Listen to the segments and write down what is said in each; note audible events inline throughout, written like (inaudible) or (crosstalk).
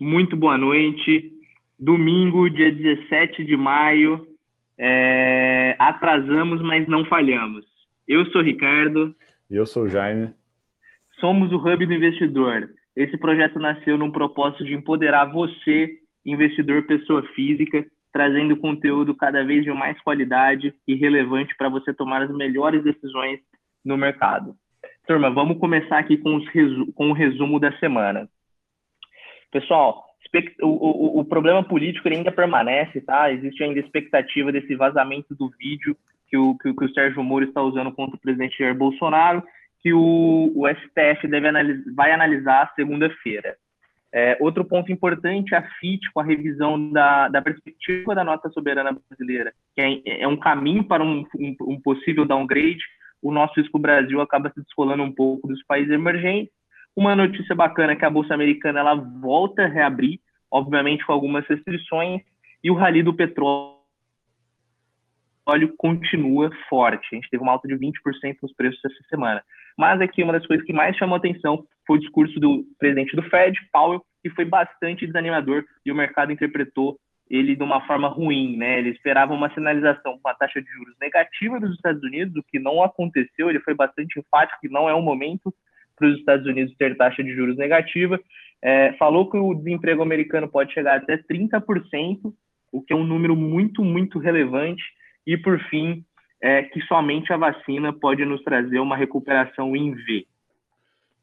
muito boa noite. Domingo, dia 17 de maio, é... atrasamos, mas não falhamos. Eu sou o Ricardo. Eu sou o Jaime. Somos o Hub do Investidor. Esse projeto nasceu num propósito de empoderar você, investidor pessoa física, trazendo conteúdo cada vez de mais qualidade e relevante para você tomar as melhores decisões no mercado. Turma, vamos começar aqui com, com o resumo da semana. Pessoal, o, o, o, problema político ainda permanece, tá? Existe ainda expectativa desse vazamento do vídeo que o, que, que o Sérgio Moro está usando contra o presidente Jair Bolsonaro, que o, o STF deve analis vai analisar segunda-feira. É, outro ponto importante, a FIT, com a revisão da, da perspectiva da nota soberana brasileira, que é, é um caminho para um, um, um possível downgrade, o nosso risco Brasil acaba se descolando um pouco dos países emergentes. Uma notícia bacana é que a Bolsa Americana ela volta a reabrir, obviamente com algumas restrições, e o rally do petróleo continua forte. A gente teve uma alta de 20% nos preços essa semana. Mas aqui uma das coisas que mais chamou atenção foi o discurso do presidente do Fed, Powell, que foi bastante desanimador e o mercado interpretou ele de uma forma ruim, né? Ele esperava uma sinalização com a taxa de juros negativa dos Estados Unidos, o que não aconteceu. Ele foi bastante enfático que não é o momento para os Estados Unidos ter taxa de juros negativa. É, falou que o desemprego americano pode chegar até 30%, o que é um número muito, muito relevante. E, por fim, é, que somente a vacina pode nos trazer uma recuperação em V.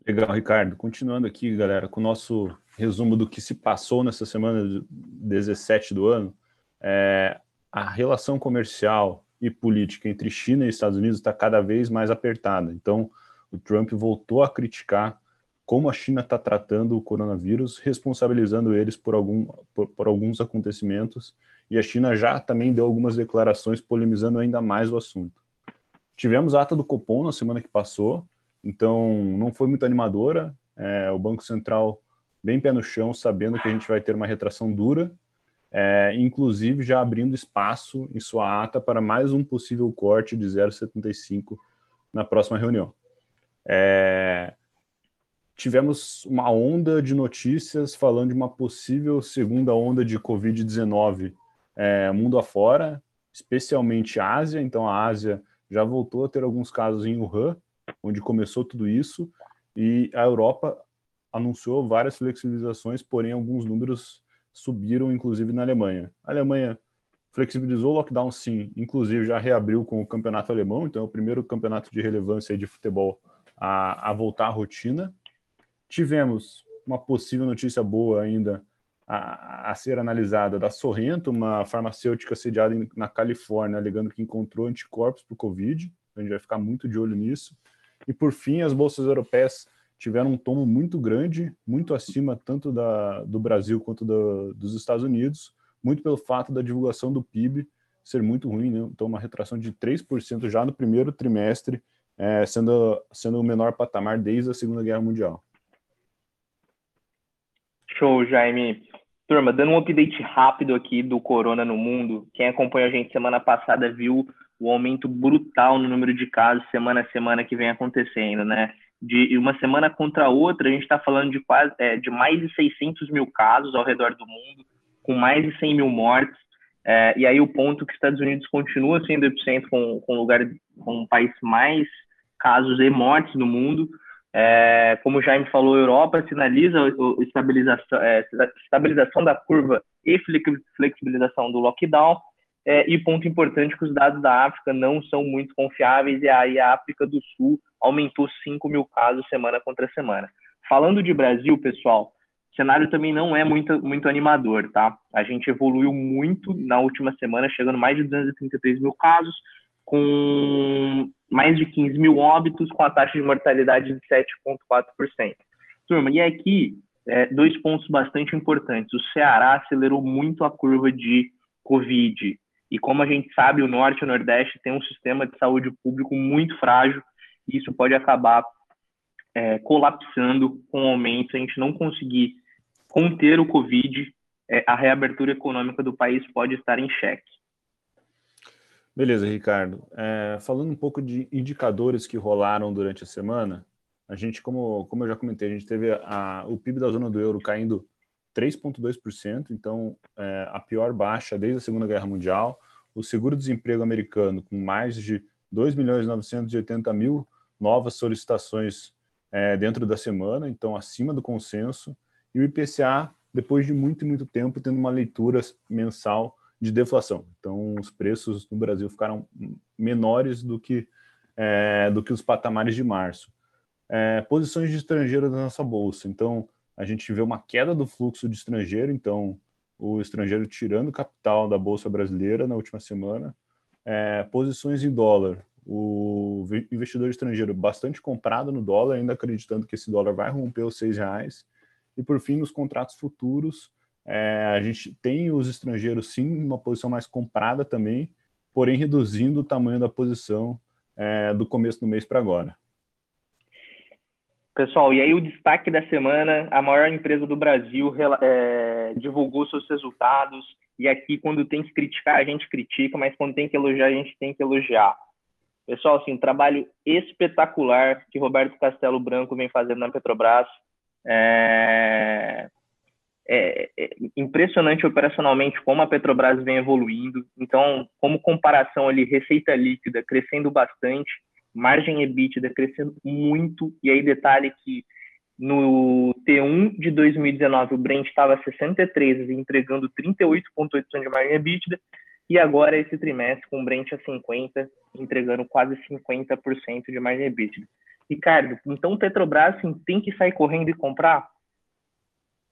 Legal, Ricardo. Continuando aqui, galera, com o nosso resumo do que se passou nessa semana 17 do ano, é, a relação comercial e política entre China e Estados Unidos está cada vez mais apertada. Então, o Trump voltou a criticar como a China está tratando o coronavírus, responsabilizando eles por, algum, por, por, alguns acontecimentos, e a China já também deu algumas declarações polemizando ainda mais o assunto. Tivemos a ata do Copom na semana que passou, então não foi muito animadora. É, o Banco Central bem pé no chão, sabendo que a gente vai ter uma retração dura, é, inclusive já abrindo espaço em sua ata para mais um possível corte de 0,75 na próxima reunião. É, tivemos uma onda de notícias falando de uma possível segunda onda de Covid-19 é, mundo afora, especialmente Ásia. Então, a Ásia já voltou a ter alguns casos em Wuhan, onde começou tudo isso, e a Europa anunciou várias flexibilizações, porém alguns números subiram, inclusive na Alemanha. A Alemanha flexibilizou o lockdown, sim, inclusive já reabriu com o campeonato alemão, então é o primeiro campeonato de relevância de futebol a, a voltar à rotina. Tivemos uma possível notícia boa ainda a, a, ser analisada da Sorrento, uma farmacêutica sediada em, na Califórnia, alegando que encontrou anticorpos para o Covid. A gente vai ficar muito de olho nisso. E por fim, as bolsas europeias tiveram um tom muito grande, muito acima tanto da, do Brasil quanto do, dos Estados Unidos, muito pelo fato da divulgação do PIB ser muito ruim, né? então uma retração de 3% já no primeiro trimestre, é, sendo, sendo o menor patamar desde a Segunda Guerra Mundial. Show, Jaime. Turma, dando um update rápido aqui do corona no mundo, quem acompanhou a gente semana passada viu o aumento brutal no número de casos semana a semana que vem acontecendo, né? de uma semana contra outra, a gente está falando de quase é, de mais de 600 mil casos ao redor do mundo, com mais de 100 mil mortes. É, e aí o ponto que os Estados Unidos continua sendo epicentro com, com lugar com o país mais casos e mortes no mundo. É, como o Jaime falou, a Europa sinaliza a estabilização, é, estabilização da curva e flexibilização do lockdown. É, e ponto importante que os dados da África não são muito confiáveis e aí a África do Sul aumentou 5 mil casos semana contra semana. Falando de Brasil, pessoal, o cenário também não é muito, muito animador, tá? A gente evoluiu muito na última semana, chegando mais de 233 mil casos, com mais de 15 mil óbitos, com a taxa de mortalidade de 7,4%. Turma, e aqui, é, dois pontos bastante importantes. O Ceará acelerou muito a curva de Covid. E como a gente sabe, o Norte e o Nordeste têm um sistema de saúde público muito frágil e isso pode acabar é, colapsando com o aumento. Se a gente não conseguir conter o Covid, é, a reabertura econômica do país pode estar em xeque. Beleza, Ricardo. É, falando um pouco de indicadores que rolaram durante a semana, a gente, como, como eu já comentei, a gente teve a, o PIB da zona do euro caindo 3,2%, então é, a pior baixa desde a Segunda Guerra Mundial. O seguro-desemprego americano, com mais de 2 milhões e 980 mil novas solicitações é, dentro da semana, então acima do consenso. E o IPCA, depois de muito muito tempo, tendo uma leitura mensal de deflação. Então, os preços no Brasil ficaram menores do que, é, do que os patamares de março. É, posições de estrangeiro da nossa bolsa. Então, a gente vê uma queda do fluxo de estrangeiro, então o estrangeiro tirando capital da bolsa brasileira na última semana. É, posições em dólar, o investidor estrangeiro bastante comprado no dólar, ainda acreditando que esse dólar vai romper os seis reais. E por fim, nos contratos futuros, é, a gente tem os estrangeiros sim uma posição mais comprada também, porém reduzindo o tamanho da posição é, do começo do mês para agora. Pessoal, e aí o destaque da semana, a maior empresa do Brasil é, divulgou seus resultados, e aqui quando tem que criticar, a gente critica, mas quando tem que elogiar, a gente tem que elogiar. Pessoal, assim, um trabalho espetacular que Roberto Castelo Branco vem fazendo na Petrobras. É, é, é impressionante operacionalmente como a Petrobras vem evoluindo. Então, como comparação ali, receita líquida crescendo bastante, margem EBITDA crescendo muito, e aí detalhe que no T1 de 2019 o Brent estava 63 entregando 38,8% de margem EBITDA, e agora esse trimestre com o Brent a 50, entregando quase 50% de margem EBITDA. Ricardo, então Petrobras assim, tem que sair correndo e comprar?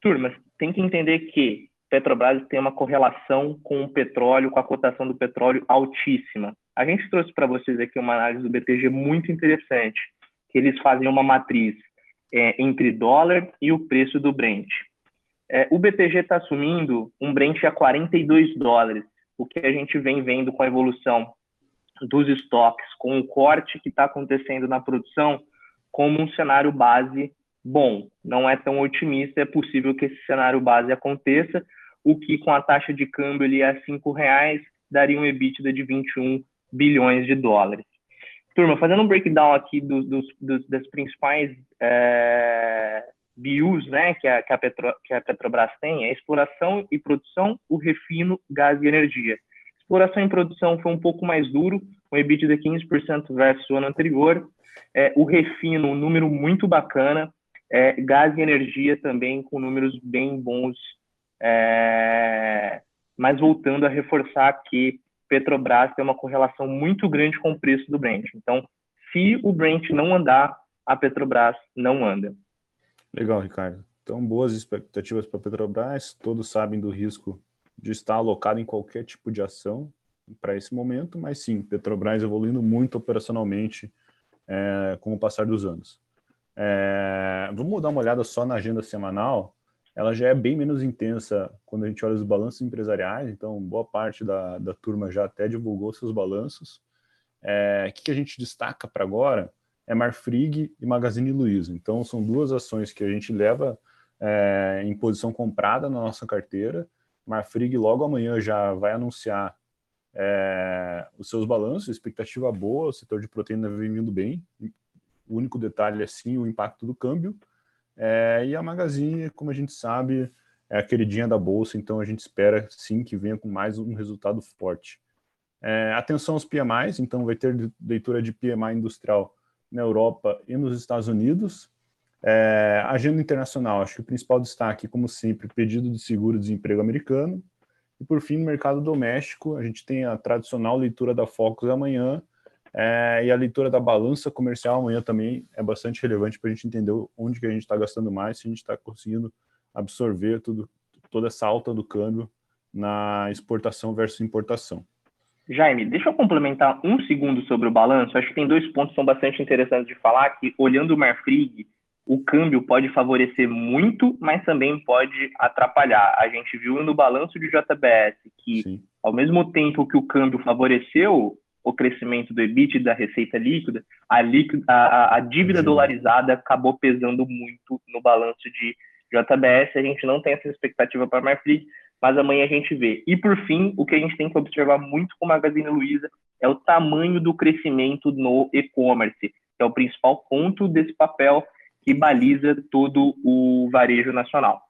Turmas, tem que entender que Petrobras tem uma correlação com o petróleo, com a cotação do petróleo altíssima. A gente trouxe para vocês aqui uma análise do BTG muito interessante, que eles fazem uma matriz é, entre dólar e o preço do Brent. É, o BTG está assumindo um Brent a 42 dólares, o que a gente vem vendo com a evolução dos estoques, com o corte que está acontecendo na produção, como um cenário base bom. Não é tão otimista, é possível que esse cenário base aconteça, o que com a taxa de câmbio ali a cinco reais daria um EBITDA de 21 bilhões de dólares. Turma, fazendo um breakdown aqui dos, das principais é, BUs né, que, a, que, a Petro, que a Petrobras tem, é exploração e produção, o refino, gás e energia. Exploração e produção foi um pouco mais duro, com EBITDA de 15% versus o ano anterior. É, o refino, um número muito bacana. É, gás e energia também com números bem bons é, mas voltando a reforçar que Petrobras tem uma correlação muito grande com o preço do Brent. Então, se o Brent não andar, a Petrobras não anda. Legal, Ricardo. Então, boas expectativas para a Petrobras. Todos sabem do risco de estar alocado em qualquer tipo de ação para esse momento, mas sim, Petrobras evoluindo muito operacionalmente é, com o passar dos anos. É, vamos dar uma olhada só na agenda semanal ela já é bem menos intensa quando a gente olha os balanços empresariais, então boa parte da, da turma já até divulgou seus balanços. É, o que, a gente destaca para agora é Marfrig e Magazine Luiza. Então são duas ações que a gente leva é, em posição comprada na nossa carteira. Marfrig logo amanhã já vai anunciar é, os seus balanços, expectativa boa, o setor de proteína vem vindo bem. O único detalhe é sim o impacto do câmbio, é, e a Magazine, como a gente sabe, é a queridinha da bolsa, então a gente espera sim que venha com mais um resultado forte. É, atenção aos PMIs, então vai ter leitura de PMI industrial na Europa e nos Estados Unidos. É, agenda internacional, acho que o principal destaque, como sempre, pedido de seguro-desemprego americano. E por fim, no mercado doméstico, a gente tem a tradicional leitura da Focus amanhã é, e a leitura da balança comercial amanhã também é bastante relevante para a gente entender onde que a gente está gastando mais, se a gente está conseguindo absorver tudo, toda essa alta do câmbio na exportação versus importação. Jaime, deixa eu complementar um segundo sobre o balanço. Acho que tem dois pontos que são bastante interessantes de falar, que olhando o Marfrig, o câmbio pode favorecer muito, mas também pode atrapalhar. A gente viu no balanço de JBS que, Sim. ao mesmo tempo que o câmbio favoreceu, o crescimento do EBIT da receita líquida, a, líquida, a, a dívida dolarizada acabou pesando muito no balanço de JBS. A gente não tem essa expectativa para a Marfrig, mas amanhã a gente vê. E por fim, o que a gente tem que observar muito com o Magazine Luiza é o tamanho do crescimento no e-commerce, que é o principal ponto desse papel que baliza todo o varejo nacional.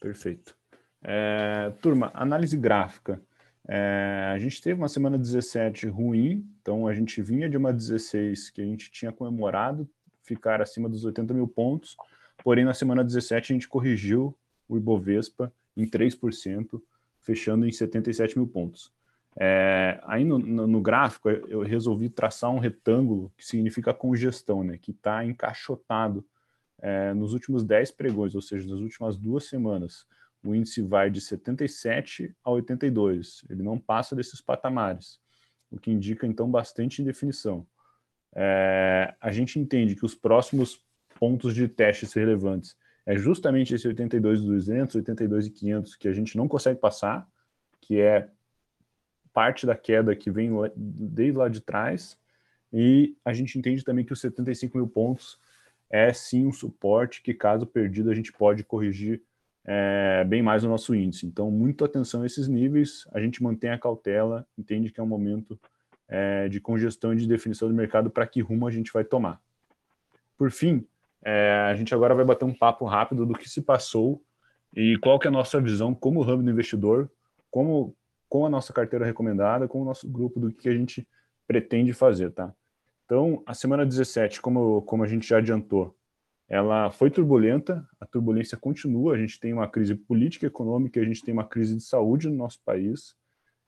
Perfeito. É, turma, análise gráfica. É, a gente teve uma semana 17 ruim, então a gente vinha de uma 16 que a gente tinha comemorado ficar acima dos 80 mil pontos, porém na semana 17 a gente corrigiu o Ibovespa em 3%, fechando em 77 mil pontos. É, aí no, no, gráfico eu resolvi traçar um retângulo que significa congestão, né, que está encaixotado é, nos últimos 10 pregões, ou seja, nas últimas duas semanas. O índice vai de 77 a 82, ele não passa desses patamares, o que indica então bastante indefinição. É, a gente entende que os próximos pontos de testes relevantes é justamente esse 82,200, 82,500 que a gente não consegue passar, que é parte da queda que vem desde lá de trás, e a gente entende também que os 75 mil pontos é sim um suporte que, caso perdido, a gente pode corrigir é, bem mais o nosso índice. Então, muito atenção a esses níveis, a gente mantém a cautela, entende que é um momento é, de congestão e de definição do mercado para que rumo a gente vai tomar. Por fim, é, a gente agora vai bater um papo rápido do que se passou e qual que é a nossa visão como hub do investidor, como com a nossa carteira recomendada, com o nosso grupo do que a gente pretende fazer, tá? Então, a semana 17, como, como a gente já adiantou, ela foi turbulenta, a turbulência continua, a gente tem uma crise política e econômica, a gente tem uma crise de saúde no nosso país.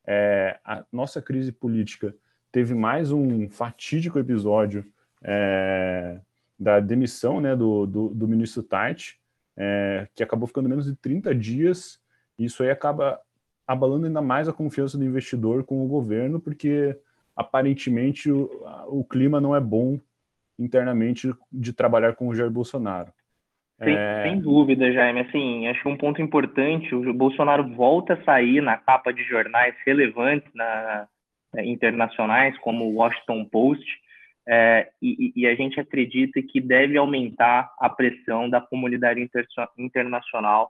É, a nossa crise política teve mais um fatídico episódio é, da demissão né, do, do, do ministro Tait, é, que acabou ficando menos de 30 dias, e isso aí acaba abalando ainda mais a confiança do investidor com o governo, porque aparentemente o, o clima não é bom internamente de trabalhar com o Jair Bolsonaro. Sem, é... sem, dúvida, Jaime. Assim, acho que um ponto importante, o Bolsonaro volta a sair na capa de jornais relevantes na, na internacionais, como o Washington Post, é, e, e, a gente acredita que deve aumentar a pressão da comunidade inter, internacional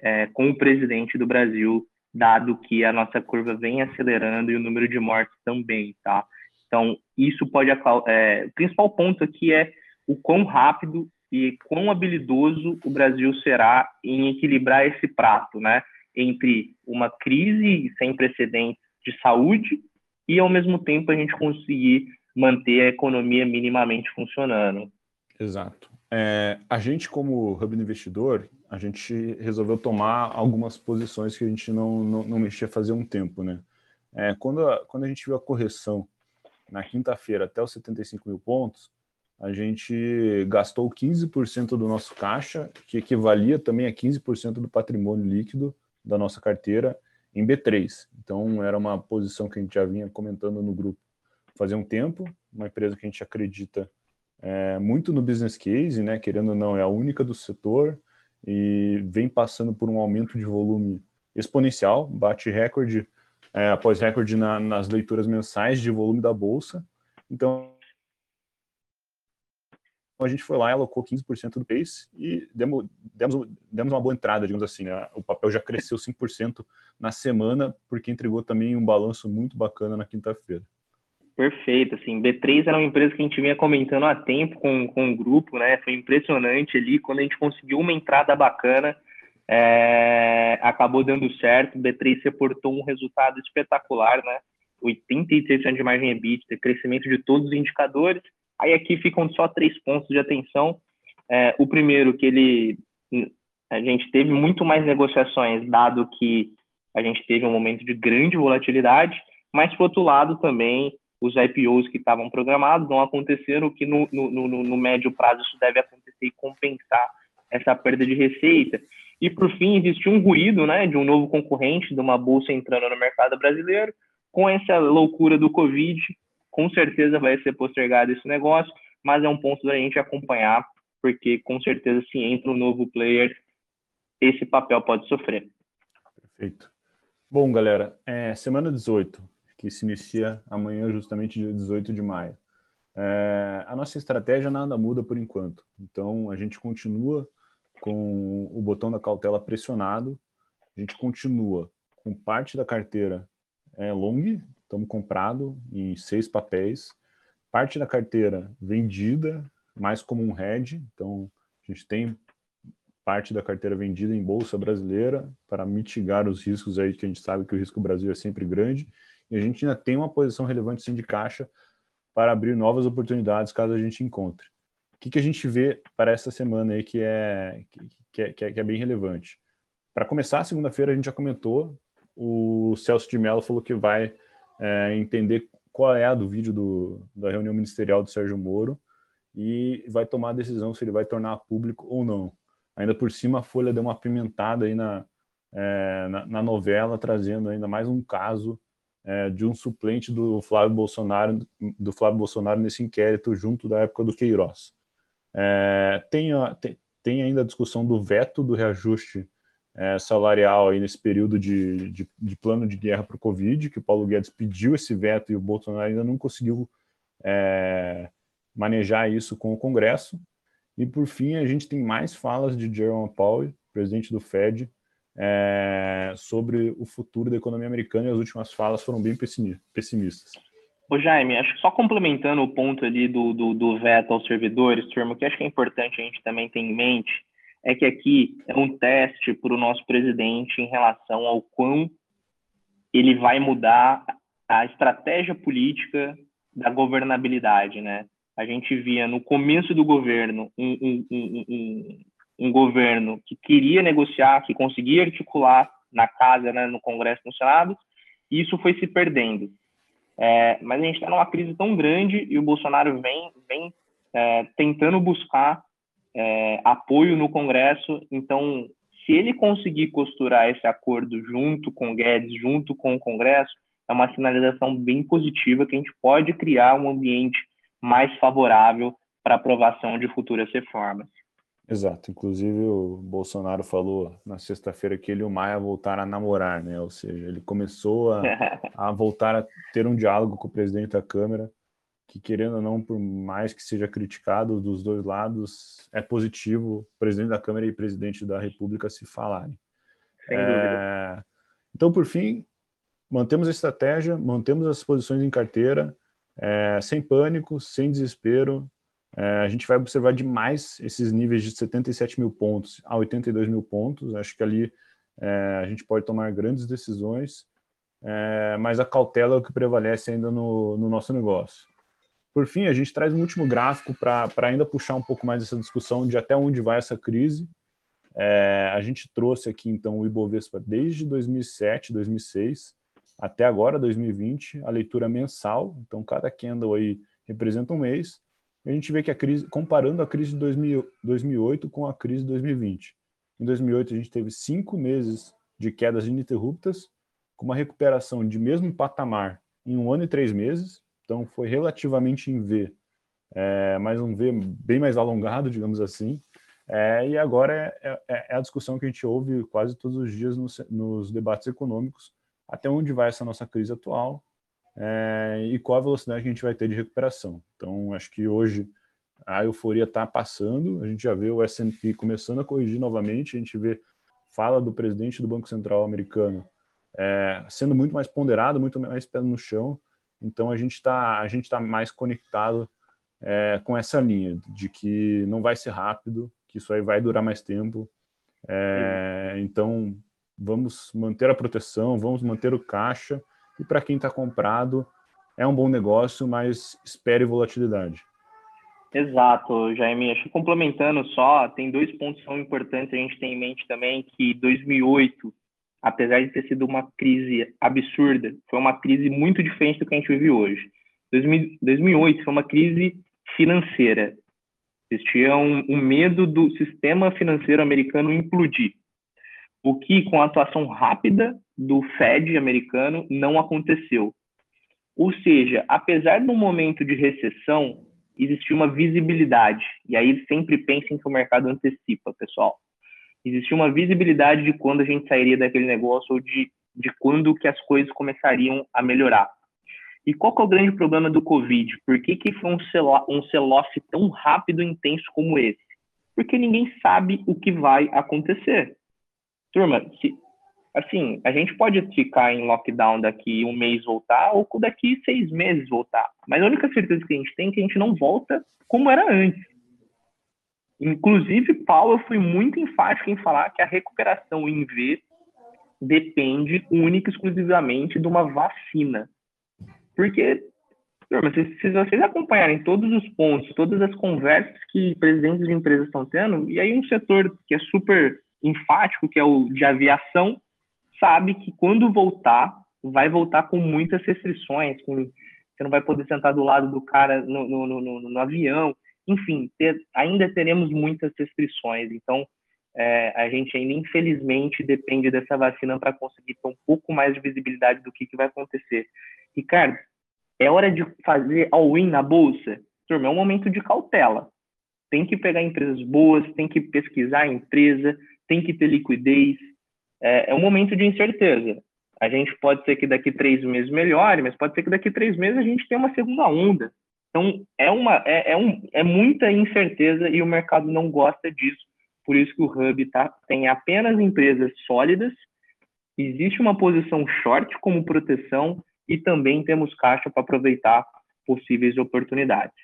é, com o presidente do Brasil, dado que a nossa curva vem acelerando e o número de mortes também, tá? Então, isso pode... É, o principal ponto aqui é o quão rápido e quão habilidoso o Brasil será em equilibrar esse prato, né? Entre uma crise sem precedentes de saúde e, ao mesmo tempo, a gente conseguir manter a economia minimamente funcionando. Exato. É, a gente, como hub investidor, a gente resolveu tomar algumas posições que a gente não, não, não mexia fazia um tempo, né? É, quando, a, quando a gente viu a correção na quinta-feira até os 75 mil pontos, a gente gastou 15% do nosso caixa, que equivalia também a 15% do patrimônio líquido da nossa carteira em B3. Então, era uma posição que a gente já vinha comentando no grupo fazer um tempo, uma empresa que a gente acredita é, muito no business case, né, querendo ou não, é a única do setor e vem passando por um aumento de volume exponencial, bate recorde é, após recorde na, nas leituras mensais de volume da bolsa. Então, a gente foi lá e alocou 15% do pace e demos, demos, demos uma boa entrada, digamos assim. Né? O papel já cresceu 5% na semana, porque entregou também um balanço muito bacana na quinta-feira. Perfeito, assim, B3 era uma empresa que a gente vinha comentando há tempo com, com o grupo, né, foi impressionante ali, quando a gente conseguiu uma entrada bacana, é, acabou dando certo, B3 reportou um resultado espetacular, né, 86% de margem EBITDA, crescimento de todos os indicadores, aí aqui ficam só três pontos de atenção, é, o primeiro que ele, a gente teve muito mais negociações, dado que a gente teve um momento de grande volatilidade, mas, por outro lado, também os IPOs que estavam programados não aconteceram, que no, no, no, no, médio prazo isso deve acontecer e compensar essa perda de receita. E, por fim, existe um ruído né, de um novo concorrente, de uma bolsa entrando no mercado brasileiro. Com essa loucura do Covid, com certeza vai ser postergado esse negócio, mas é um ponto da gente acompanhar, porque com certeza, se entra um novo player, esse papel pode sofrer. Perfeito. Bom, galera, é, semana 18, que se inicia amanhã, justamente dia 18 de maio. É, a nossa estratégia nada muda por enquanto. Então, a gente continua com o botão da cautela pressionado, a gente continua com parte da carteira é, long, estamos comprado em seis papéis, parte da carteira vendida, mais como um hedge, então a gente tem parte da carteira vendida em bolsa brasileira para mitigar os riscos aí, que a gente sabe que o risco Brasil é sempre grande, e a gente ainda tem uma posição relevante sim de caixa para abrir novas oportunidades caso a gente encontre. O que, que a gente vê para essa semana aí que é, que, é, que é, que é bem relevante? Para começar, segunda-feira a gente já comentou, o Celso de Mello falou que vai é, entender qual é a do vídeo do, da reunião ministerial do Sérgio Moro e vai tomar a decisão se ele vai tornar público ou não. Ainda por cima, a Folha deu uma apimentada aí na, é, na, na, novela, trazendo ainda mais um caso é, de um suplente do Flávio Bolsonaro, do Flávio Bolsonaro nesse inquérito junto da época do Queiroz. É, tem, tem, ainda a discussão do veto do reajuste é, salarial aí nesse período de, de, de plano de guerra para o Covid, que o Paulo Guedes pediu esse veto e o Bolsonaro ainda não conseguiu é, manejar isso com o Congresso. E, por fim, a gente tem mais falas de Jerome Powell, presidente do Fed, é, sobre o futuro da economia americana, e as últimas falas foram bem pessimistas. Ô Jaime, acho que só complementando o ponto ali do, do, do veto aos servidores, turma, que acho que é importante a gente também ter em mente, é que aqui é um teste para o nosso presidente em relação ao quão ele vai mudar a estratégia política da governabilidade, né? A gente via no começo do governo um, um, um, um governo que queria negociar, que conseguia articular na casa, né, no Congresso, no Senado, e isso foi se perdendo. É, mas a gente está numa crise tão grande e o Bolsonaro vem, vem é, tentando buscar é, apoio no Congresso. Então, se ele conseguir costurar esse acordo junto com Guedes, junto com o Congresso, é uma sinalização bem positiva que a gente pode criar um ambiente mais favorável para aprovação de futuras reformas. Exato. Inclusive, o Bolsonaro falou na sexta-feira que ele e o Maia voltaram a namorar, né? Ou seja, ele começou a, (laughs) a voltar a ter um diálogo com o presidente da Câmara, que, querendo ou não, por mais que seja criticado dos dois lados, é positivo presidente da Câmara e presidente da República se falarem. Sem é... dúvida. Então, por fim, mantemos a estratégia, mantemos as posições em carteira, é, sem pânico, sem desespero, é, a gente vai observar demais esses níveis de 77 mil pontos a 82 mil pontos. Acho que ali é, a gente pode tomar grandes decisões, é, mas a cautela é o que prevalece ainda no, no nosso negócio. Por fim, a gente traz um último gráfico para ainda puxar um pouco mais essa discussão de até onde vai essa crise. É, a gente trouxe aqui, então, o Ibovespa desde 2007, 2006, até agora, 2020, a leitura mensal. Então, cada candle aí representa um mês a gente vê que a crise, comparando a crise de 2000, 2008 com a crise de 2020. Em 2008, a gente teve cinco meses de quedas ininterruptas, com uma recuperação de mesmo patamar em um ano e três meses, então foi relativamente em V, é, mas um V bem mais alongado, digamos assim. É, e agora é, é, é, a discussão que a gente ouve quase todos os dias nos, nos debates econômicos, até onde vai essa nossa crise atual, é, e qual a velocidade que a gente vai ter de recuperação. Então, acho que hoje a euforia está passando, a gente já vê o S&P começando a corrigir novamente, a gente vê fala do presidente do Banco Central americano é, sendo muito mais ponderado, muito mais pé no chão, então a gente está a gente está mais conectado é, com essa linha de que não vai ser rápido, que isso aí vai durar mais tempo, é, então vamos manter a proteção, vamos manter o caixa, e para quem está comprado, é um bom negócio, mas espere volatilidade. Exato, Jaime. Acho que complementando só, tem dois pontos que são importantes a gente ter em mente também, que 2008, apesar de ter sido uma crise absurda, foi uma crise muito diferente do que a gente vive hoje. 2008 foi uma crise financeira. Existia um, um medo do sistema financeiro americano implodir o que, com a atuação rápida do Fed americano, não aconteceu. Ou seja, apesar do momento de recessão, existia uma visibilidade. E aí sempre pensem que o mercado antecipa, pessoal. Existia uma visibilidade de quando a gente sairia daquele negócio ou de, de quando que as coisas começariam a melhorar. E qual que é o grande problema do Covid? Por que, que foi um sell-off tão rápido e intenso como esse? Porque ninguém sabe o que vai acontecer. Turma, se, assim, a gente pode ficar em lockdown daqui um mês voltar ou daqui seis meses voltar. Mas a única certeza que a gente tem é que a gente não volta como era antes. Inclusive, Paulo, eu fui muito enfático em falar que a recuperação em V depende única e exclusivamente de uma vacina. Porque, se vocês acompanharem todos os pontos, todas as conversas que presidentes de empresas estão tendo, e aí um setor que é super enfático, que é o de aviação, sabe que quando voltar, vai voltar com muitas restrições, com, você não vai poder sentar do lado do cara no, no, no, no avião, enfim, ter, ainda teremos muitas restrições. Então, é, a gente ainda, infelizmente, depende dessa vacina para conseguir ter um pouco mais de visibilidade do que, que vai acontecer. Ricardo, é hora de fazer all-in na bolsa? Turma, é um momento de cautela. Tem que pegar empresas boas, tem que pesquisar a empresa, tem que ter liquidez. É, é um momento de incerteza. A gente pode ser que daqui três meses melhore, mas pode ser que daqui três meses a gente tenha uma segunda onda. Então, é, uma, é, é, um, é muita incerteza e o mercado não gosta disso. Por isso que o Hub tá, tem apenas empresas sólidas, existe uma posição short como proteção e também temos caixa para aproveitar possíveis oportunidades.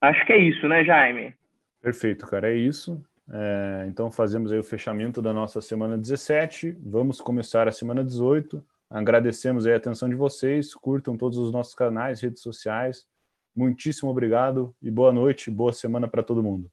Acho que é isso, né, Jaime? Perfeito, cara, é isso. É, então fazemos aí o fechamento da nossa semana 17. Vamos começar a semana 18. Agradecemos a atenção de vocês, curtam todos os nossos canais, redes sociais. Muitíssimo obrigado e boa noite, boa semana para todo mundo.